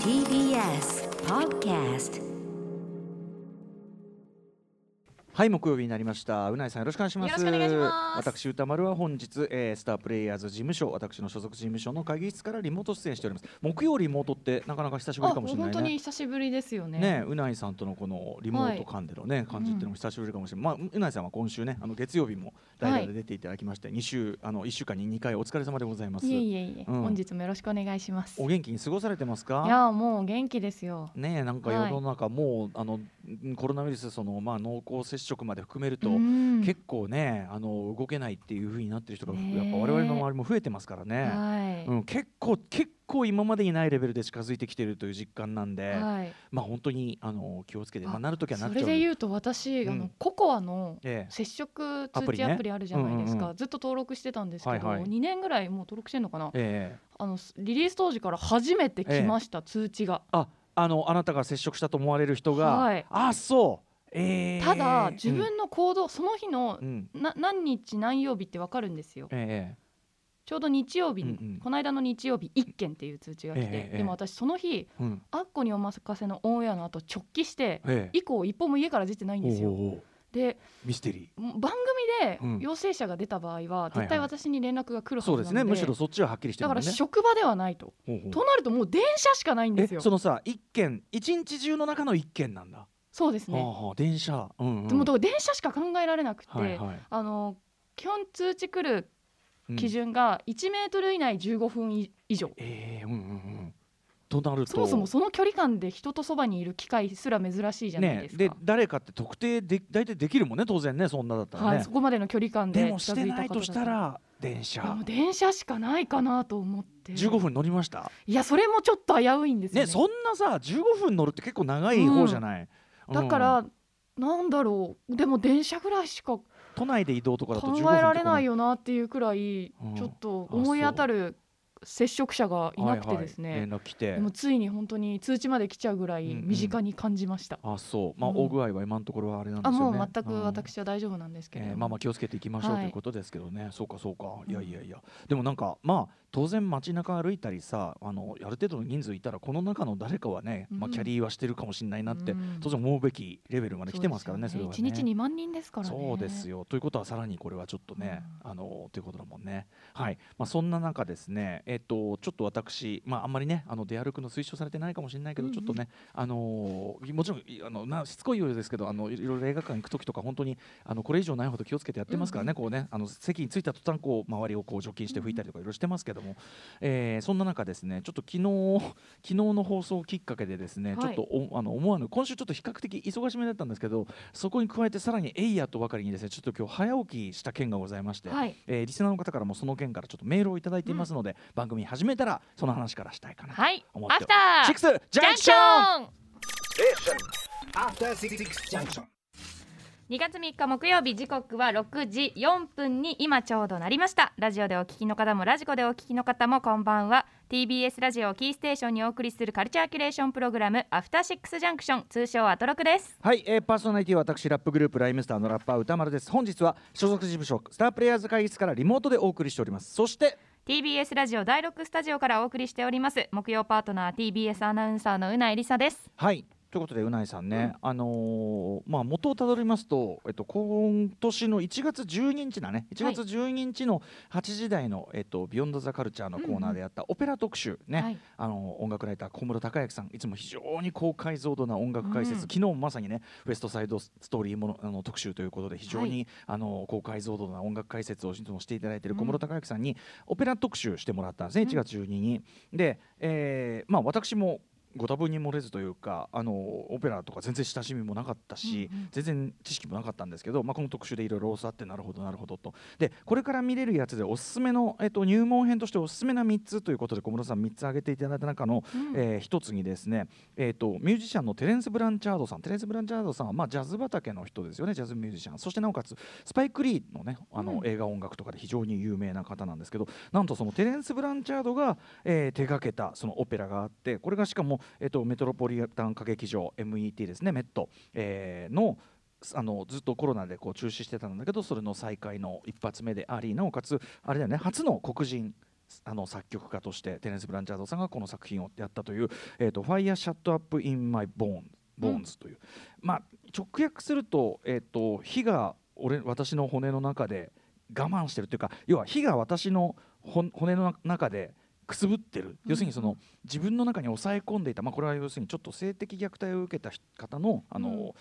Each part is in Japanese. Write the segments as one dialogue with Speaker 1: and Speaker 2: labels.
Speaker 1: TBS Podcast
Speaker 2: はい木曜日になりました。うないさんよろしくお願いします。
Speaker 3: よろしくお願いします。
Speaker 2: 私歌丸は本日、えー、スタープレイヤーズ事務所私の所属事務所の会議室からリモート出演しております。木曜リモートってなかなか久しぶりかもしれないね。
Speaker 3: 本当に久しぶりですよね。
Speaker 2: ねうないさんとのこのリモート間でのね、感じっていうのも久しぶりかもしれない、まあうないさんは今週ねあの月曜日も代打で出ていただきまして、二週あの一週間に二回お疲れ様でございます。
Speaker 3: いえいえいえ、
Speaker 2: うん。
Speaker 3: 本日もよろしくお願いします。
Speaker 2: お元気に過ごされてますか？
Speaker 3: いやもう元気ですよ。
Speaker 2: ねえなんか
Speaker 3: はい。
Speaker 2: 世の中もう、あのコロナウイルスそのまあ濃厚接触まで含めると、
Speaker 3: うん。
Speaker 2: 結構ねあの動けないっていう風になってる人が、やっぱ我々の周りも増えてますからね、
Speaker 3: はい、
Speaker 2: うん、結構結構今までにないレベルで近づいてきてるという実感なんで、
Speaker 3: はい。
Speaker 2: まあ本当にあの気をつけて、まあ、
Speaker 3: あ
Speaker 2: なるときはなっ
Speaker 3: そ
Speaker 2: ちゃう
Speaker 3: れで言うと私、
Speaker 2: うん。
Speaker 3: あのココアの
Speaker 2: ええ。
Speaker 3: 接触通知アプリあるじゃないですか、ずっと登録してたんですけど、
Speaker 2: はいはい。
Speaker 3: 2年ぐらいもう登録してんのかな、
Speaker 2: ええ。
Speaker 3: あのリリース当時から初めて来ました、通知が。
Speaker 2: ああのあなたが接触したと思われる人が、
Speaker 3: はい。
Speaker 2: あそうええ
Speaker 3: ただ自分の行動、その日の
Speaker 2: うん、
Speaker 3: 何日何曜日ってわかるんですよ。
Speaker 2: ええ
Speaker 3: ちょうど日曜日に、
Speaker 2: うんうん。
Speaker 3: この間の日曜日1件っていう通知が来て、
Speaker 2: ええええ
Speaker 3: でも私その日
Speaker 2: うん「
Speaker 3: あっこにお任せ」のオンエアの後直帰して
Speaker 2: ええ。
Speaker 3: 以降一歩も家から出てないんですよ。で
Speaker 2: ミステリ
Speaker 3: もう番組
Speaker 2: うん。
Speaker 3: で陽性者が出た場合は
Speaker 2: はい
Speaker 3: 絶対私に連絡が来る
Speaker 2: ーそう
Speaker 3: はずなので,、
Speaker 2: ですね。むしろそっちははっきりして
Speaker 3: だから職場ではないと。となるともう。電車しかないんですよ
Speaker 2: えそ。のさ一件一日中の中の一件なんだ、
Speaker 3: そうですね。
Speaker 2: はあはあ電車、うんうん。
Speaker 3: でも電車しか考えられなくて、
Speaker 2: はいはい。
Speaker 3: あの基本通知来る
Speaker 2: うん。
Speaker 3: 基準が1メートル以内15分以以上。
Speaker 2: ええうんうんうん。となると。
Speaker 3: そもそもその距離感で人とそばにいる機会すら珍しいじゃない
Speaker 2: ね
Speaker 3: ですか。
Speaker 2: で誰かって特定で大体できるもんね当然ねそんなだったらね、
Speaker 3: はい、そこまでの距離感で
Speaker 2: でもしてないとした
Speaker 3: で
Speaker 2: ら電車。
Speaker 3: も電車しかないかなと思って。
Speaker 2: 15分乗りました？
Speaker 3: いやそれもちょっと危ういんですよね。
Speaker 2: ねそんなさ15分乗るって結構長い方じゃない、
Speaker 3: だから、なんだろうでも電車ぐらいしか考
Speaker 2: 都内で移動とかだと15分とか
Speaker 3: えられないよなっていうくらい
Speaker 2: うん
Speaker 3: ちょっと思い当たる接触者がいなくてですね、
Speaker 2: はいはい、連絡来て。
Speaker 3: でもついに本当に通知まで来ちゃうぐらい
Speaker 2: うんうん。
Speaker 3: 身近に感じました、
Speaker 2: あそう。まあ、
Speaker 3: うん。
Speaker 2: 大具合は今のところはあれなんで
Speaker 3: あ
Speaker 2: すよね。
Speaker 3: もう全く
Speaker 2: うん。
Speaker 3: 私は大丈夫なんですけれど。も、
Speaker 2: えーまあまあ気をつけていきましょう、
Speaker 3: はい
Speaker 2: ということですけどね。そうかそうか。いやいやいや。でもなんかまあ当然街中歩いたりさあのある程度の人数いたらこの中の誰かはね、まあ、
Speaker 3: うん
Speaker 2: キャリーはしてるかもしれないなって、
Speaker 3: うん。
Speaker 2: 当然思うべきレベルまで来てますからねそれはね。
Speaker 3: 1日2万人ですからね。
Speaker 2: そうですよ。ということはさらにこれはちょっとね、あのということだもんね。はい、まあ、そんな中ですねえっ、とちょっと私まああんまりねあの出歩くの推奨されてないかもしれないけど、ちょっとねあのーもちろんいあのなしつこいようですけどあのいろいろ映画館行く時とか本当にあのこれ以上ないほど気をつけてやってますからね、こうねあの席に着いた途端こう周りをこう除菌して拭いたりとかいろいろしてますけども、えーそんな中ですねちょっと昨日 昨日の放送きっかけでですね、
Speaker 3: はい。
Speaker 2: ちょっとおあの思わぬ今週ちょっと比較的忙しめだったんですけどそこに加えてさらにエイヤとばかりにですねちょっと今日早起きした件がございまして、
Speaker 3: はい。
Speaker 2: えーリスナーの方からもその件からちょっとメールをいただいていますので、番組始めたらその話からしたいかなと
Speaker 3: はい。
Speaker 2: 思って
Speaker 3: アフター
Speaker 2: シックスジャンクション
Speaker 3: ンクション
Speaker 4: After Six Junction.
Speaker 3: 2月3日木曜日時刻は6時4分に今ちょうどなりました。ラジオでお聞きの方もラジコでお聞きの方もこんばんは。TBS ラジオをキーステーションにお送りするカルチャーキュレーションプログラムアフターシックスジャンクション通称アトロクです。
Speaker 2: はい、えー、パーソナリティは私ラップグループライムスターのラッパー歌丸です。本日は所属事務所スタープレイヤーズ会議室からリモートでお送りしております。そして
Speaker 3: TBS ラジオ第6スタジオからお送りしております木曜パートナー TBS アナウンサーのうないりさです。
Speaker 2: はいということでうないさんね、あのーまあ元をたどりますと、えっと、今年の1月12日だね。1月12日の8時台の、えっと、ビヨンドザカルチャーのコーナーでやったオペラ特集ね、
Speaker 3: はい。
Speaker 2: あの音楽ライター小室孝之さんいつも非常に高解像度な音楽解説、
Speaker 3: うん。
Speaker 2: 昨日もまさにねウエストサイドストーリーものあの特集ということで非常に、
Speaker 3: はい。
Speaker 2: あの高解像度な音楽解説をいつもしていただいている
Speaker 3: うん。
Speaker 2: 小室孝之さんにオペラ特集してもらったんですね、
Speaker 3: うん。
Speaker 2: 1月12日に。で、えーまあ、私もご多分に漏れずというかあのオペラとか全然親しみもなかったし、
Speaker 3: うんうん。
Speaker 2: 全然知識もなかったんですけど、まあ、この特集でいろいろ教わってなるほどなるほどと。でこれから見れるやつでおすすめの、えっと、入門編としておすすめな3つということで小室さん3つ挙げていただいた中の、
Speaker 3: うん。
Speaker 2: え1つにですね、えー、とミュージシャンのテレンス・ブランチャードさん。テレンス・ブランチャードさんは、まあ、ジャズ畑の人ですよねジャズミュージシャン。そしてなおかつスパイク・リーの,、ね、あの
Speaker 3: うん。
Speaker 2: 映画音楽とかで非常に有名な方なんですけどなんとそのテレンス・ブランチャードが、えー手掛けたそのオペラがあってこれがしかも、えー、とメトロポリタン歌劇場 MET ですねメット、えーのあのずっとコロナでこう中止してたんだけどそれの再開の一発目でありなおかつあれだよね初の黒人あの作曲家としてテレス・ブランチャードさんがこの作品をやったという「えー、と Fire Shut Up in My Bones」Bones という、まあ直訳すると,、えー、と火が俺私の骨の中で我慢してるというか要は火が私の骨の中でくすぶってる、要するにその自分の中に抑え込んでいた、まあ、これは要するにちょっと性的虐待を受けた方のあの、
Speaker 3: うん。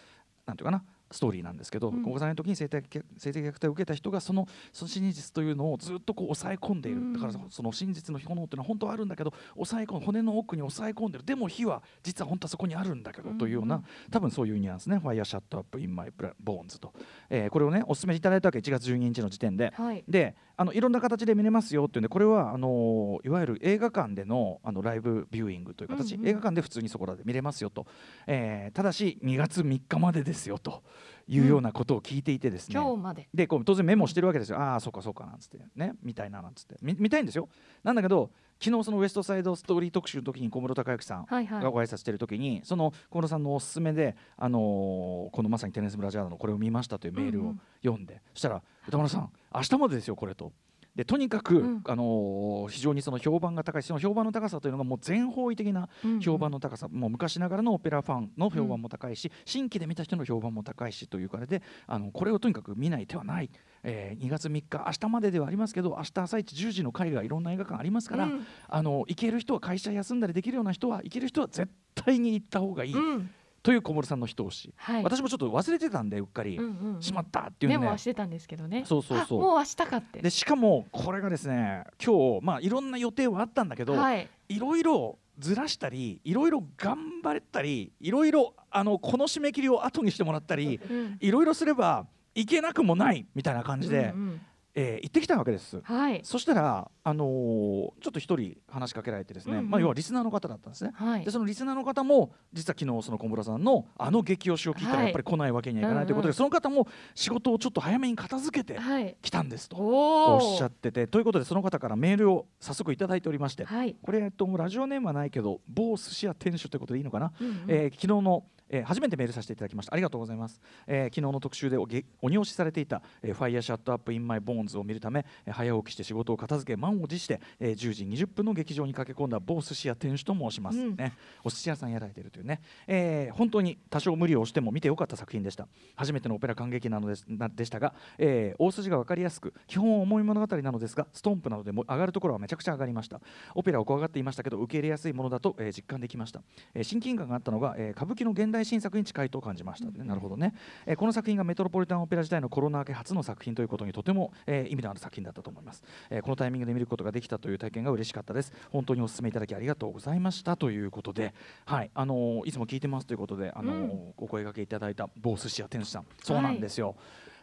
Speaker 2: なんていうかなストーリーなんですけど、
Speaker 3: うん。
Speaker 2: 高校3年の時に性的性的虐待を受けた人がそのその真実というのをずっとこう抑え込んでいる、
Speaker 3: うん。
Speaker 2: だからその真実の炎っていうのは本当はあるんだけど抑え込ん骨の奥に抑え込んでる。でも火は実は本当はそこにあるんだけど、というような多分そういうニュアンスね「Fire Shut Up in My Bones と」えーこれをねお勧めいただいたわけ1月12日の時点で。
Speaker 3: はい。
Speaker 2: であのいろんな形で見れますよっていうんでこれはあのいわゆる映画館でのあのライブビューイングという形、
Speaker 3: うんうん。
Speaker 2: 映画館で普通にそこらで見れますよと、えーただし2月3日までですよというようなことを聞いていてですね、
Speaker 3: 今日まで。
Speaker 2: でこう当然メモしてるわけですよ、ああそうかそうかなんつってね。見たいななんつって。み見たいんですよ。なんだけど昨日そのウエストサイドストーリー特集の時に小室孝之さん
Speaker 3: はいはい
Speaker 2: がご挨拶してる時にその小室さんのおすすめで、あのーこのまさにテネス・ブラジャードのこれを見ましたというメールを
Speaker 3: うんうん
Speaker 2: 読んで、そしたら歌丸さん明日までですよこれと。でとにかく、
Speaker 3: うん。
Speaker 2: あのー非常にその評判が高いその評判の高さというのがもう全方位的な評判の高さ、もう昔ながらのオペラファンの評判も高いし、新規で見た人の評判も高いしというからであのこれをとにかく見ない手はない、えー2月3日明日までではありますけど明日朝一10時の会がいろんな映画館ありますから、
Speaker 3: うん。
Speaker 2: あの行ける人は会社休んだりできるような人は行ける人は絶対に行った方がいい、
Speaker 3: うん
Speaker 2: という小室さんの一押し、
Speaker 3: はい。
Speaker 2: 私もちょっと忘れてたんでうっかり、
Speaker 3: うんうんうん。
Speaker 2: しまったっていう
Speaker 3: メ
Speaker 2: ね
Speaker 3: モはしてたんですけどね。
Speaker 2: そうそうそう。
Speaker 3: あもう明日かって。
Speaker 2: でしかもこれがですね今日まあいろんな予定はあったんだけど、
Speaker 3: はい。
Speaker 2: いろいろずらしたりいろいろ頑張れたりいろいろあのこの締め切りを後にしてもらったり
Speaker 3: うん。
Speaker 2: いろいろすればいけなくもないみたいな感じで、
Speaker 3: うんうん。
Speaker 2: えー行ってきたわけです。
Speaker 3: はい。
Speaker 2: そしたら、あのーちょっと一人話しかけられてですね、
Speaker 3: うんうん。
Speaker 2: まあ、要はリスナーの方だったんですね。
Speaker 3: はい。
Speaker 2: でそのリスナーの方も実は昨日その小室さんのあの激推しを聞いたら
Speaker 3: はい。
Speaker 2: やっぱり来ないわけにはいかないということで、
Speaker 3: うんうん。
Speaker 2: その方も仕事をちょっと早めに片付けて
Speaker 3: はい。
Speaker 2: きたんですと
Speaker 3: お
Speaker 2: おっしゃっててということでその方からメールを早速いただいておりまして、
Speaker 3: はい。
Speaker 2: これ、えっと、ラジオネームはないけど某寿司屋店主ということでいいのかな、
Speaker 3: うんうん。
Speaker 2: えー昨日の、えー初めてメールさせていただきました。ありがとうございます、えー昨日の特集でおげ鬼押しされていた「えー、Fire Shut Up in My Bones」を見るため、えー早起きして仕事を片付け満を持して、えー10時20分の劇場に駆け込んだ某寿司屋店主と申します、
Speaker 3: うん。
Speaker 2: ね。お寿司屋さんやられているというね、えー本当に多少無理をしても見てよかった作品でした。初めてのオペラ感激なのですなでしたが、えー大筋が分かりやすく基本は重い物語なのですがストンプなどでも上がるところはめちゃくちゃ上がりました。オペラを怖がっていましたけど受け入れやすいものだと、えー実感できました、えー親近感があったのが、えー歌舞伎の現代新作に近いと感じました、ねなるほどね、えーこの作品がメトロポリタンオペラ時代のコロナ明け初の作品ということにとても、えー意味のある作品だったと思います、えーこのタイミングで見ることができたという体験が嬉しかったです。本当にお勧めいただきありがとうございましたということで。はい。あのーいつも聞いてますということであのー
Speaker 3: うん。
Speaker 2: お声掛けいただいた某寿司屋店主さん。そうなんですよ、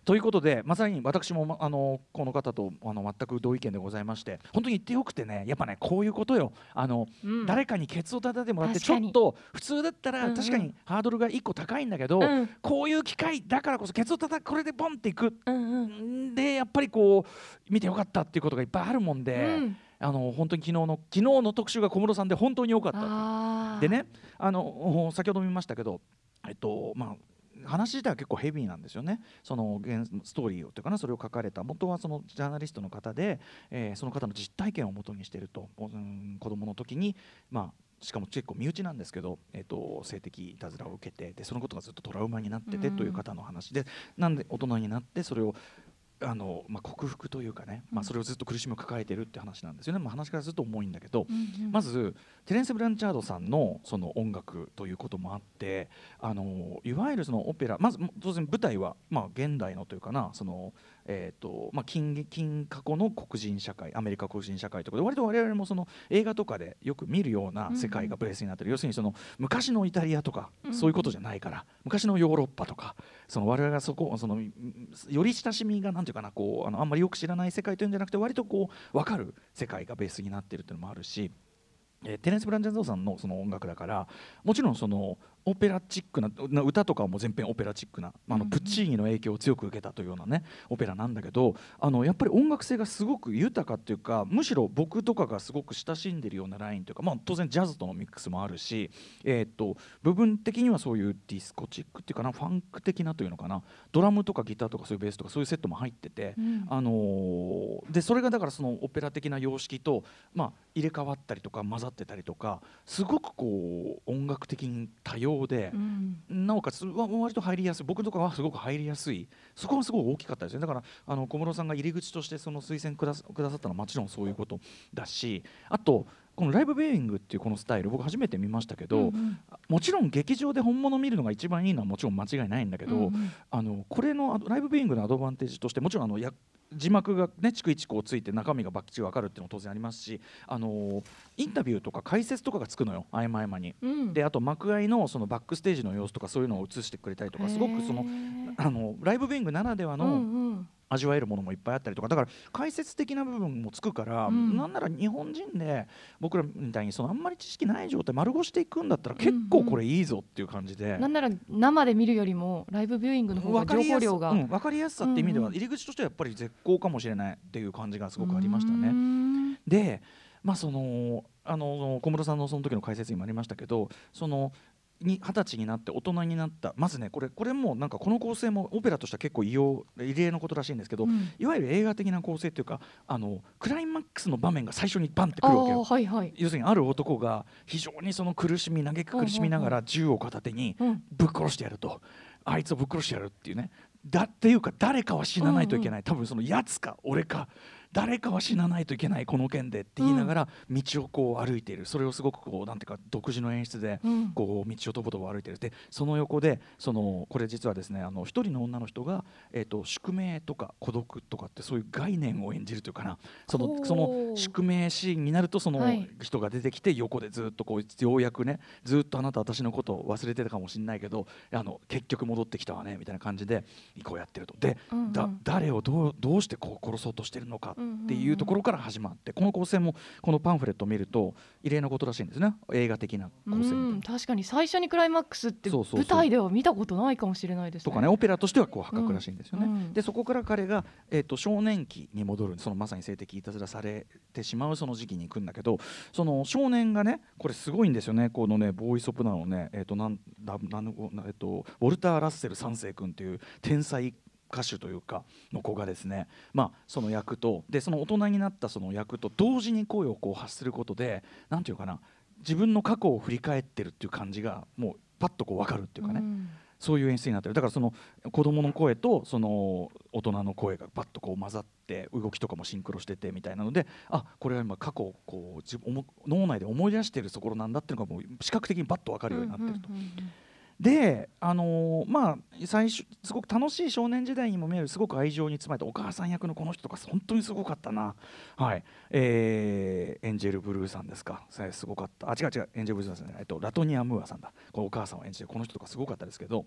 Speaker 2: ということでまさに私もまあのこの方とあの全く同意見でございまして本当に言ってよくてねやっぱねこういうことよ。あの、
Speaker 3: うん。
Speaker 2: 誰かにケツを叩いてもらってちょっと普通だったら確かにハードルが1個高いんだけど、
Speaker 3: うん。
Speaker 2: こういう機会だからこそケツを叩くこれでボンっていく。
Speaker 3: うんうん。
Speaker 2: んでやっぱりこう見てよかったっていうことがいっぱいあるもんで、
Speaker 3: うん。
Speaker 2: あの本当に昨日の昨日の特集が小室さんで本当に良かったでねあの先ほども見ましたけどえっとまあ話自体は結構ヘビーなんですよね、そのストーリーをというかな、それを書かれた、元はそのジャーナリストの方で、えーその方の実体験をもとにしていると、うん子供の時に、まあ、しかも結構身内なんですけど、えー、と性的いたずらを受けてで、そのことがずっとトラウマになっててという方の話で、なんで大人になって、それをあのまあ、克服というかね、まあ、それをずっと苦しみを抱えているって話なんですよね、まあ、話からずっと重いんだけど、
Speaker 3: うんうん。
Speaker 2: まずテレンス・ブランチャードさんのその音楽ということもあってあのいわゆるそのオペラまず当然舞台はまあ現代のというかなその、えーとまあ、近近過去の黒人社会アメリカ黒人社会とかで割と我々もその映画とかでよく見るような世界がベースになってる、要するにその昔のイタリアとか
Speaker 3: うん
Speaker 2: そういうことじゃないから昔のヨーロッパとかその我々がそこそのうんより親しみがなんていうかなこうあのあんまりよく知らない世界というんじゃなくて割とこう分かる世界がベースになってるっていうのもあるし。えーテレンス・ブランジャンゾーさんのその音楽だからもちろんそのオペラチックなな歌とかはもう全編オペラチックな、まあ、あのプッチーニの影響を強く受けたというようなねオペラなんだけどあのやっぱり音楽性がすごく豊かっていうかむしろ僕とかがすごく親しんでるようなラインというか、まあ、当然ジャズとのミックスもあるし、えーっと部分的にはそういうディスコチックっていうかなファンク的なというのかなドラムとかギターとかそういうベースとかそういうセットも入ってて。
Speaker 3: うん
Speaker 2: あのーでそれがだからそのオペラ的な様式と、まあ、入れ替わったりとか混ざってたりとかすごくこう音楽的に多様で
Speaker 3: う、ん。
Speaker 2: なおかつわ割と入りやすい。僕とかはすごく入りやすい。そこはすごい大きかったですね。だからあの小室さんが入り口としてその推薦くださったのはもちろんそういうことだしあとこのライブビューイングっていうこのスタイル僕初めて見ましたけど、
Speaker 3: うんうん。
Speaker 2: もちろん劇場で本物見るのが一番いいのはもちろん間違いないんだけど、
Speaker 3: うんうん。
Speaker 2: あのこれのあライブビューイングのアドバンテージとしてもちろんあのや字幕がね逐一こうついて中身がバッチリ分かるっていうのも当然ありますしあのインタビューとか解説とかがつくのよ合間合間に。
Speaker 3: うん。
Speaker 2: であと幕間のそのバックステージの様子とかそういうのを映してくれたりとかすごくそのあのライブビューイングならではの、
Speaker 3: うんうん
Speaker 2: 味わえるものもいっぱいあったりとかだから解説的な部分もつくから、
Speaker 3: うん
Speaker 2: なんなら日本人で僕らみたいにそのあんまり知識ない状態丸腰でいくんだったら結構これいいぞっていう感じで。
Speaker 3: なんなら生で見るよりもライブビューイングの方が情
Speaker 2: 分かりやす
Speaker 3: 報量が
Speaker 2: うん、分かりやすさって意味では
Speaker 3: うんうん
Speaker 2: 入り口としてはやっぱり絶好かもしれないっていう感じがすごくありましたね。
Speaker 3: ん
Speaker 2: で、まあ、そのあの小室さんのその時の解説にもありましたけどそのに二十歳になって大人になった。まずねこれこれもなんかこの構成もオペラとしては結構異様異例のことらしいんですけど、
Speaker 3: うん。
Speaker 2: いわゆる映画的な構成っていうかあのクライマックスの場面が最初にバンってくるわけ
Speaker 3: あ
Speaker 2: よ。
Speaker 3: ーはいはい。
Speaker 2: 要するにある男が非常にその苦しみ嘆く苦しみながら銃を片手に
Speaker 3: うん。
Speaker 2: ぶっ殺してやると。あいつをぶっ殺してやるっていうね。だっていうか誰かは死なないといけない、多分そのやつか俺か誰かは死なないといけないこの件でって言いながら道をこう歩いている。それをすごくこうなんていうか独自の演出で
Speaker 3: うん。
Speaker 2: こう道をとぼとぼ歩いてる。でその横でそのこれ実はですねあの一人の女の人が、えー、と宿命とか孤独とかってそういう概念を演じるというかな。そのその宿命シーンになるとその
Speaker 3: はい。
Speaker 2: 人が出てきて横でずっとこうようやくねずっとあなた私のことを忘れてたかもしれないけどあの結局戻ってきたわねみたいな感じでこうやってると。で、だ誰をどうどうしてこう殺そうとしてるのかっていうところから始まってこの構成もこのパンフレットを見ると異例なことらしいんですね。映画的な構成
Speaker 3: 確かに。最初にクライマックスって舞台では見たことないかもしれないですね。
Speaker 2: とかねオペラとしてはこう破格らしいんですよね。
Speaker 3: うん。うん。
Speaker 2: でそこから彼が、えー、と少年期に戻る。そのまさに性的いたずらされてしまうその時期に行くんだけどその少年がねこれすごいんですよね。このねボーイソプナのね、えーとなんだなんのえー、とウォルター・ラッセル三世君っていう天才歌手というかの子がですね、まあ、その役とでその大人になったその役と同時に声をこう発することでなんていうかな自分の過去を振り返ってるっていう感じがもうパッとこう分かるっていうかね、
Speaker 3: ん。
Speaker 2: そういう演出になってる。だからその子供の声とその大人の声がバッとこう混ざって動きとかもシンクロしててみたいなのであこれは今過去をこう自分思脳内で思い出しているところなんだっていうのがもう視覚的にバッと分かるようになってると。
Speaker 3: うんうんうん
Speaker 2: であのーまあ最初すごく楽しい少年時代にも見えるすごく愛情に包まれたお母さん役のこの人とか本当にすごかったな。はい。えーエンジェルブルーさんですか。すごかった。あ違う違うエンジェルブルーさんじゃない、えっと、ラトニア・ムーアさんだ。このお母さんを演じてるこの人とかすごかったですけど。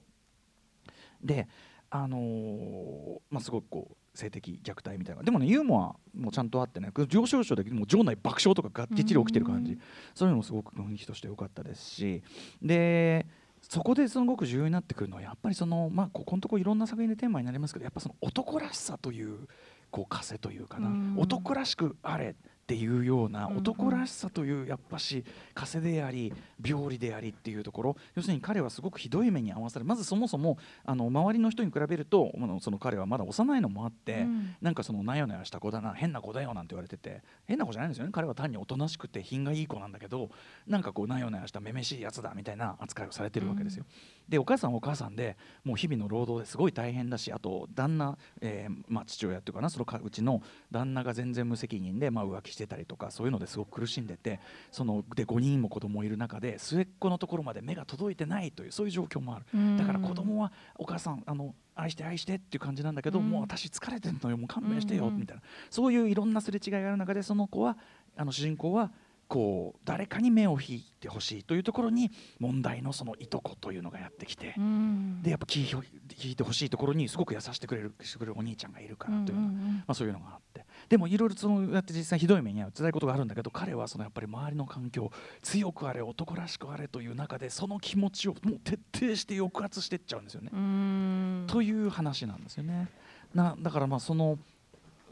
Speaker 2: であのーまあすごくこう性的虐待みたいな。でもねユーモアもちゃんとあってね上昇症でもう場内爆笑とかがっちり起きてる感じ。
Speaker 3: うん。
Speaker 2: そういうのもすごく雰囲気として良かったですし。でそこですごく重要になってくるのはやっぱりそのまあここのところいろんな作品でテーマになりますけどやっぱその男らしさというこう枷というかな、
Speaker 3: うん。
Speaker 2: 男らしくあれっていうような男らしさというやっぱし枷であり病理でありっていうところ。要するに彼はすごくひどい目に遭わされまずそもそもあの周りの人に比べるとその彼はまだ幼いのもあって、
Speaker 3: うん。
Speaker 2: なんかそのなよなよした子だな変な子だよなんて言われてて変な子じゃないんですよね。彼は単におとなしくて品がいい子なんだけどなんかこうなよなよしためめしいやつだみたいな扱いをされてるわけですよ。でお母さんはお母さんでもう日々の労働ですごい大変だしあと旦那、えーまあ、父親っていうかなそのかうちの旦那が全然無責任で、まあ、浮気してたりとかそういうのですごく苦しんでてそので5人も子供いる中で末っ子のところまで目が届いてないというそういう状況もある。
Speaker 3: うん。
Speaker 2: だから子供はお母さんあの愛して愛してっていう感じなんだけど、
Speaker 3: うん。
Speaker 2: もう私疲れてんのよもう勘弁してよ、みたいな。そういういろんなすれ違いがある中でその子はあの主人公はこう誰かに目を引いてほしいというところに問題のそのいとこというのがやってきて、
Speaker 3: うん。
Speaker 2: でやっぱ気を引いてほしいところにすごく優しくてくれるしてくれるお兄ちゃんがいるからというような、
Speaker 3: うんうんうん。
Speaker 2: まあ、そういうのがあってでもいろいろそのやって実際ひどい目に遭う辛いことがあるんだけど彼はそのやっぱり周りの環境強くあれ男らしくあれという中でその気持ちをもう徹底して抑圧していっちゃうんですよね。という話なんですよね。なだからまあその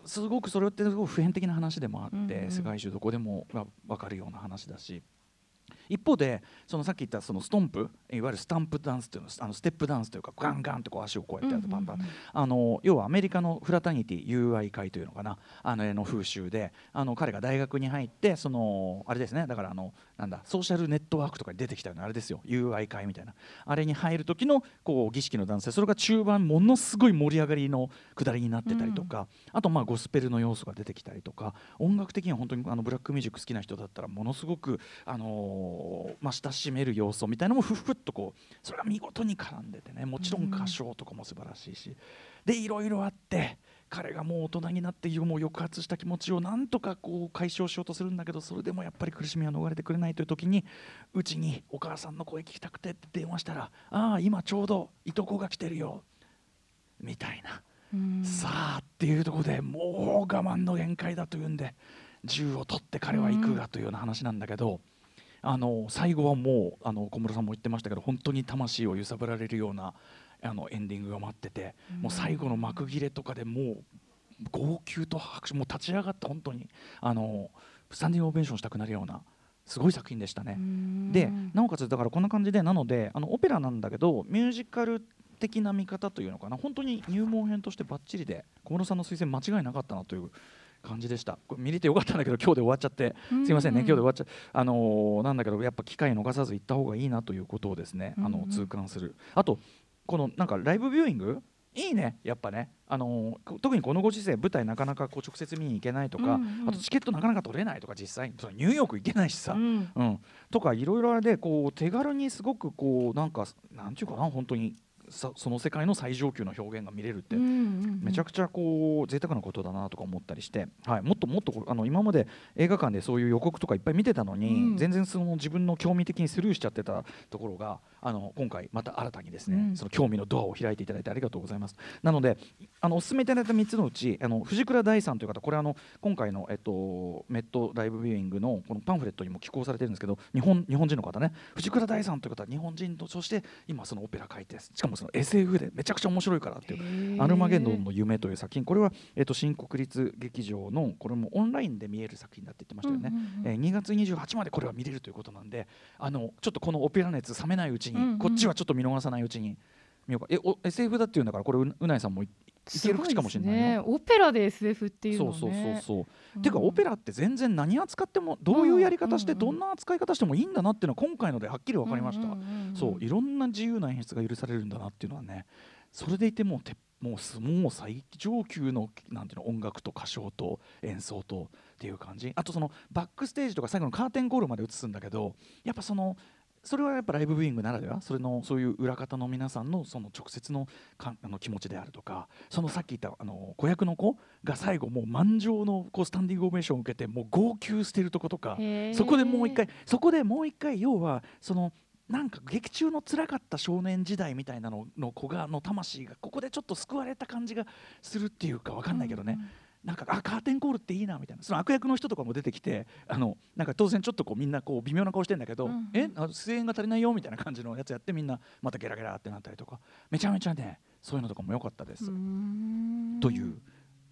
Speaker 2: すごくそれってすごく普遍的な話でもあって、世界中どこでもが分かるような話だし一方でそのさっき言ったそのストンプいわゆるスタンプダンスというのあのステップダンスというかガンガンとこう足をこうやってやるとパンパン、あの要はアメリカのフラタニティ友愛会というのかな。あのの風習であの彼が大学に入ってそのあれですね。だからあのなんだソーシャルネットワークとかに出てきたようなあれですよ。友愛会みたいな。あれに入る時のこう儀式の男性。それが中盤ものすごい盛り上がりの下りになってたりとか、あとまあゴスペルの要素が出てきたりとか。音楽的には本当にあのブラックミュージック好きな人だったらものすごくあのーまあ親しめる要素みたいなのもふっふっとこうそれが見事に絡んでてねもちろん歌唱とかも素晴らしいし、でいろいろあって彼がもう大人になってもう抑圧した気持ちをなんとかこう解消しようとするんだけどそれでもやっぱり苦しみは逃れてくれないという時にうちにお母さんの声聞きたくてって電話したら「ああ今ちょうどいとこが来てるよ」みたいな。
Speaker 3: うん
Speaker 2: さあっていうところでもう我慢の限界だというんで銃を取って彼は行くがというような話なんだけど、あの最後はもうあの小室さんも言ってましたけど本当に魂を揺さぶられるようなあのエンディングが待ってて、もう最後の幕切れとかでもう号泣と拍手もう立ち上がった本当にあのスタンディングオベーションしたくなるようなすごい作品でしたね。でなおかつだからこんな感じでなのであのオペラなんだけどミュージカル的な見方というのかな本当に入門編としてバッチリで小室さんの推薦間違いなかったなという感じでした。これ見れてよかったんだけど今日で終わっちゃって。すいませんね。今日で終わっちゃあのーなんだけどやっぱ機会逃さず行った方がいいなということをですね。あ
Speaker 3: うん。うん
Speaker 2: の痛感する。あとこのなんかライブビューイング？いいね。やっぱね、あの特にこのご時世舞台なかなかこう直接見に行けないとか、
Speaker 3: うんうん。
Speaker 2: あとチケットなかなか取れないとか実際そのニューヨーク行けないしさ、
Speaker 3: うん。
Speaker 2: うん、とかいろいろあれでこう手軽にすごくこうなんかなんていうかな本当に。さその世界の最上級の表現が見れるって、めちゃ
Speaker 3: く
Speaker 2: くちゃこう贅沢なことだなとか思ったりして、はい、もっともっとあの今まで映画館でそういう予告とかいっぱい見てたのに、
Speaker 3: うん。
Speaker 2: 全然その自分の興味的にスルーしちゃってたところがあの今回また新たにですね、
Speaker 3: うん。
Speaker 2: その興味のドアを開いていただいてありがとうございます。なのであのお勧めいただいた3つのうちあの藤倉大さんという方これあの今回の、えっと、メットライブビューイングのこのパンフレットにも寄稿されてるんですけど日本日本人の方ね。藤倉大さんという方は日本人とそして今そのオペラ書いてしかもその SF でめちゃくちゃ面白いからっていうアルマゲドンの夢という作品。これは、えっと新国立劇場のこれもオンラインで見える作品だって言ってましたよね、えー2月28までこれは見れるということなんであのちょっとこのオペラ熱冷めないうちに、こっちはちょっと見逃さないうちに見ようか。えお SF だっていうんだからこれううないさんもいいける口かもしれないよ。
Speaker 3: ね。オペラで SF っていうの
Speaker 2: そう
Speaker 3: ね
Speaker 2: そうそうそう、
Speaker 3: うん。
Speaker 2: ていうかオペラって全然何扱ってもどういうやり方してどんな扱い方してもいいんだなっていうのは今回のではっきり分かりました、そういろんな自由な演出が許されるんだなっていうのはねそれでいてもうてもうすもう最上級のなんていうの音楽と歌唱と演奏とっていう感じ。あとそのバックステージとか最後のカーテンコールまで映すんだけどやっぱそのそれはやっぱライブビューイングならでは？それのそういう裏方の皆さんのその直接のかあの気持ちであるとか？そのさっき言ったあの子役の子が最後もう満場のこうスタンディングオベーションを受けてもう号泣してるとことか？そこでもう一回そこでもう一回要はそのなんか劇中の辛かった少年時代みたいなのの子がの魂がここでちょっと救われた感じがするっていうかわかんないけどね、なんかあカーテンコールっていいなみたいな。その悪役の人とかも出てきてあのなんか当然ちょっとこうみんなこう微妙な顔してんだけど、
Speaker 3: うんうん。
Speaker 2: えあ出演が足りないよみたいな感じのやつやってみんなまたゲラゲラってなったりとか。めちゃめちゃねそういうのとかも良かったです。
Speaker 3: うん。
Speaker 2: という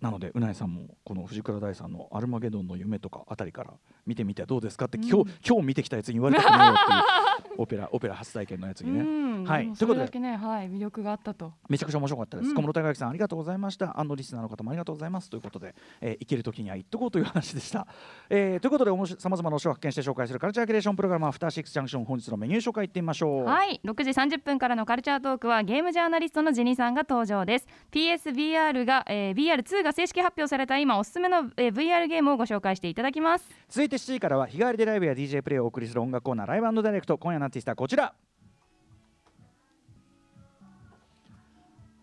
Speaker 2: なのでうないさんもこの藤倉大さんの「アルマゲドンの夢」とかあたりから見てみてはどうですかって、
Speaker 3: うん。
Speaker 2: 今日今日見てきたやつに言われたくないよっていう オペラオペラ初体験のやつにね、
Speaker 3: うん。
Speaker 2: はい。というこ
Speaker 3: ねはい魅力があったと。
Speaker 2: めちゃくちゃ面白かったです、
Speaker 3: うん。
Speaker 2: 小室孝之さんありがとうございました。あのリスナーの方もありがとうございます。ということで、えー生きる時には言っとこうという話でした、えーということでさまざまな推しを発見して紹介するカルチャーキュレーションプログラムアフターシックスジャンクション本日のメニュー紹介いってみましょう。
Speaker 3: はい。6時30分からのカルチャートークはゲームジャーナリストのジニさんが登場です。PSVR が、えー、VR2 が正式発表された今おすすめの、えー VR ゲームをご紹介していただきます。
Speaker 2: 続いて7時からは日替わりでライブや DJ プレイをお送りする音楽コーナーライブダイレクト。今夜のアーティストはこちら。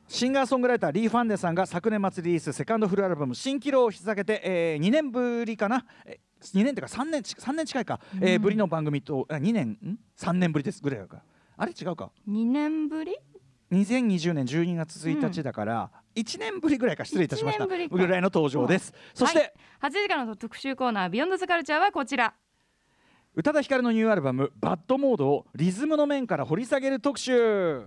Speaker 2: シンガーソングライターリー・ファンデさんが昨年末リリースセカンドフルアルバム「新キロ」を引き下げて、えー、2年ぶりかな、え2年というか3年ち3年近いか、えーぶりの番組とあ2年ん？3年ぶりです。ぐらいか。あれ？違うか。
Speaker 3: 2年ぶり？
Speaker 2: 2020年12月1日だから、1年ぶりぐらいか失礼いたしました。ぐらいの登場です。そして、
Speaker 3: はい、8時からの特集コーナービヨンドザカルチャーはこちら。
Speaker 2: 宇多田ヒカルのニューアルバム「バッドモード」をリズムの面から掘り下げる特集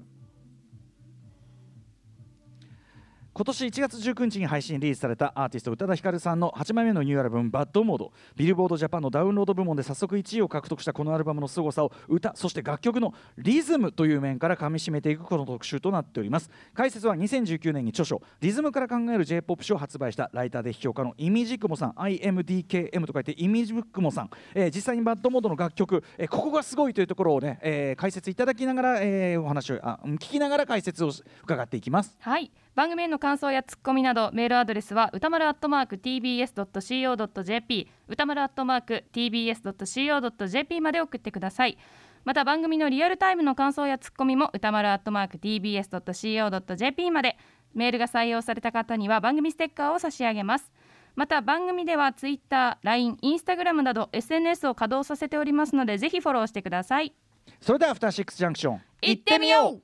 Speaker 2: 今年1月19日に配信リリースされたアーティスト宇多田ヒカルさんの8枚目のニューアルバム「バッドモード」ビルボードジャパンのダウンロード部門で早速1位を獲得したこのアルバムの凄さを歌そして楽曲のリズムという面から噛み締めていくこの特集となっております。解説は2019年に著書「リズムから考える J−POP 書」を発売したライターで批評家のイミジクモさん IMDKM と書いてイミジクモさん、えー実際にバッドモードの楽曲、えーここがすごいというところをね、えー解説いただきながら、えーお話をあ聞きながら解説を伺っていきます。
Speaker 3: はい。番組への感想やツッコミなどメールアドレスは歌丸アットマーク tbs.co.jp 歌丸アットマーク tbs.co.jp まで送ってください。また番組のリアルタイムの感想やツッコミも歌丸アットマーク tbs.co.jp までメールが採用された方には番組ステッカーを差し上げます。また番組ではツイッター、LINE、インスタグラムなど SNS を稼働させておりますのでぜひフォローしてください。
Speaker 2: それではアフターシックスジャンクション
Speaker 3: 行ってみよう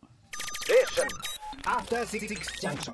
Speaker 4: After Six Junction.